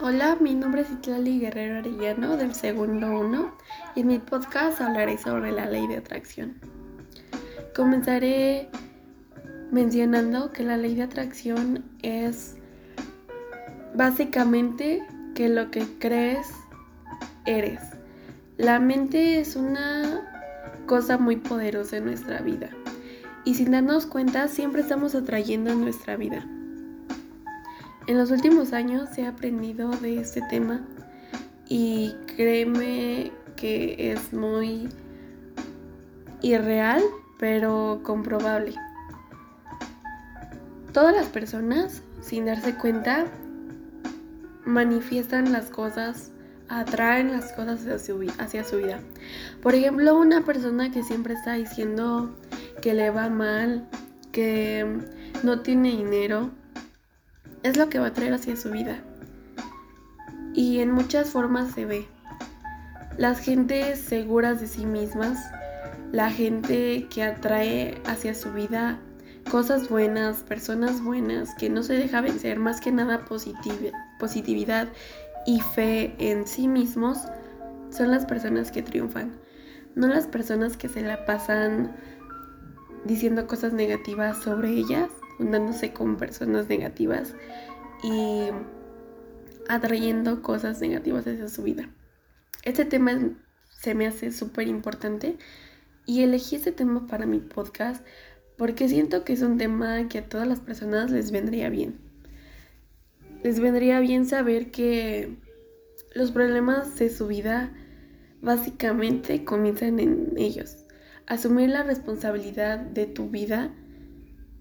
Hola, mi nombre es Itlali Guerrero Arellano del segundo 1 y en mi podcast hablaré sobre la ley de atracción. Comenzaré mencionando que la ley de atracción es básicamente que lo que crees eres. La mente es una cosa muy poderosa en nuestra vida y sin darnos cuenta siempre estamos atrayendo en nuestra vida. En los últimos años he aprendido de este tema y créeme que es muy irreal, pero comprobable. Todas las personas, sin darse cuenta, manifiestan las cosas, atraen las cosas hacia su, hacia su vida. Por ejemplo, una persona que siempre está diciendo que le va mal, que no tiene dinero, es lo que va a traer hacia su vida. Y en muchas formas se ve. Las gentes seguras de sí mismas, la gente que atrae hacia su vida cosas buenas, personas buenas, que no se deja vencer, más que nada positividad y fe en sí mismos, son las personas que triunfan. No las personas que se la pasan diciendo cosas negativas sobre ellas juntándose con personas negativas y atrayendo cosas negativas hacia su vida. Este tema se me hace súper importante y elegí este tema para mi podcast porque siento que es un tema que a todas las personas les vendría bien. Les vendría bien saber que los problemas de su vida básicamente comienzan en ellos. Asumir la responsabilidad de tu vida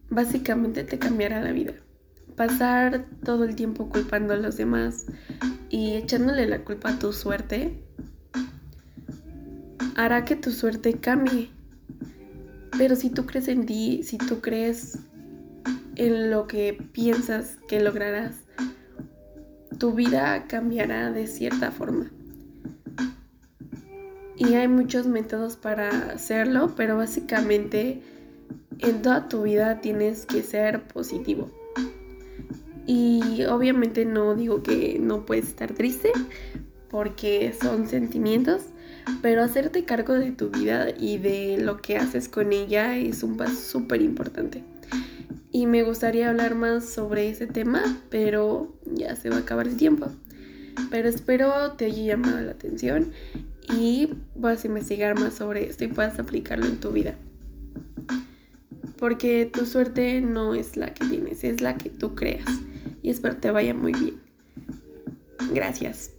básicamente te cambiará la vida. Pasar todo el tiempo culpando a los demás y echándole la culpa a tu suerte hará que tu suerte cambie. Pero si tú crees en ti, si tú crees en lo que piensas que lograrás, tu vida cambiará de cierta forma. Y hay muchos métodos para hacerlo, pero básicamente en toda tu vida tienes que ser positivo. Y obviamente no digo que no puedes estar triste, porque son sentimientos, pero hacerte cargo de tu vida y de lo que haces con ella es un paso súper importante. Y me gustaría hablar más sobre ese tema, pero ya se va a acabar el tiempo. Pero espero te haya llamado la atención y a investigar más sobre esto y puedas aplicarlo en tu vida porque tu suerte no es la que tienes, es la que tú creas. Y espero te vaya muy bien. Gracias.